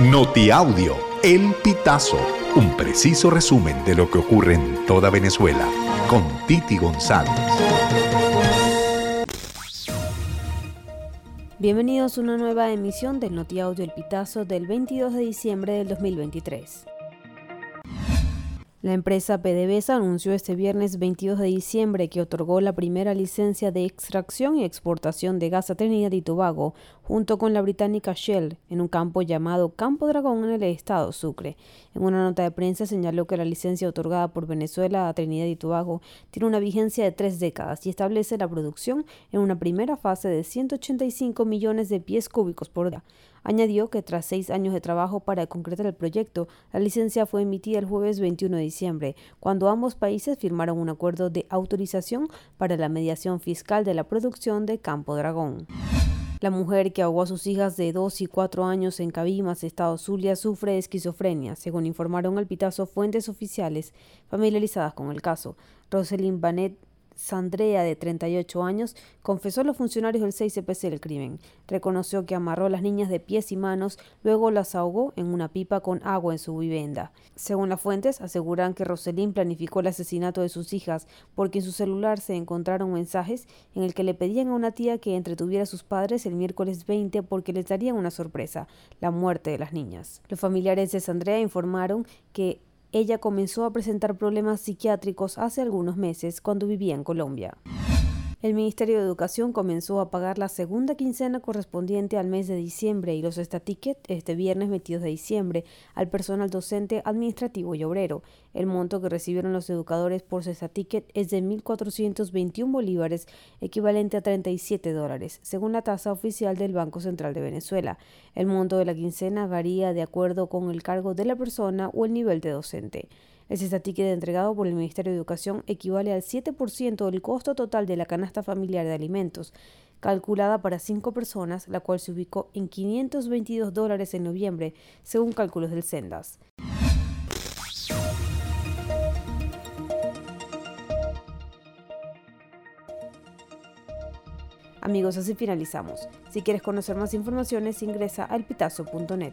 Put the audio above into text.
Notiaudio, El Pitazo, un preciso resumen de lo que ocurre en toda Venezuela, con Titi González. Bienvenidos a una nueva emisión del Notiaudio El Pitazo del 22 de diciembre del 2023. La empresa PDVSA anunció este viernes 22 de diciembre que otorgó la primera licencia de extracción y exportación de gas a Trinidad y Tobago, junto con la británica Shell, en un campo llamado Campo Dragón en el estado Sucre. En una nota de prensa señaló que la licencia otorgada por Venezuela a Trinidad y Tobago tiene una vigencia de tres décadas y establece la producción en una primera fase de 185 millones de pies cúbicos por día. Añadió que tras seis años de trabajo para concretar el proyecto, la licencia fue emitida el jueves 21 de diciembre, cuando ambos países firmaron un acuerdo de autorización para la mediación fiscal de la producción de Campo Dragón. La mujer que ahogó a sus hijas de 2 y 4 años en Cabimas, Estado Zulia, sufre esquizofrenia, según informaron al Pitazo fuentes oficiales familiarizadas con el caso. Rosalind Banet Sandrea, de 38 años, confesó a los funcionarios del 6CPC el crimen. Reconoció que amarró a las niñas de pies y manos, luego las ahogó en una pipa con agua en su vivienda. Según las fuentes, aseguran que Roselín planificó el asesinato de sus hijas porque en su celular se encontraron mensajes en el que le pedían a una tía que entretuviera a sus padres el miércoles 20 porque les darían una sorpresa, la muerte de las niñas. Los familiares de Sandrea informaron que ella comenzó a presentar problemas psiquiátricos hace algunos meses cuando vivía en Colombia. El Ministerio de Educación comenzó a pagar la segunda quincena correspondiente al mes de diciembre y los estatickets este viernes 22 de diciembre al personal docente, administrativo y obrero. El monto que recibieron los educadores por su ticket es de 1.421 bolívares, equivalente a 37 dólares, según la tasa oficial del Banco Central de Venezuela. El monto de la quincena varía de acuerdo con el cargo de la persona o el nivel de docente. El cesta-ticket entregado por el Ministerio de Educación equivale al 7% del costo total de la canasta familiar de alimentos, calculada para cinco personas, la cual se ubicó en 522 dólares en noviembre, según cálculos del Sendas. Amigos, así finalizamos. Si quieres conocer más informaciones, ingresa a elpitazo.net.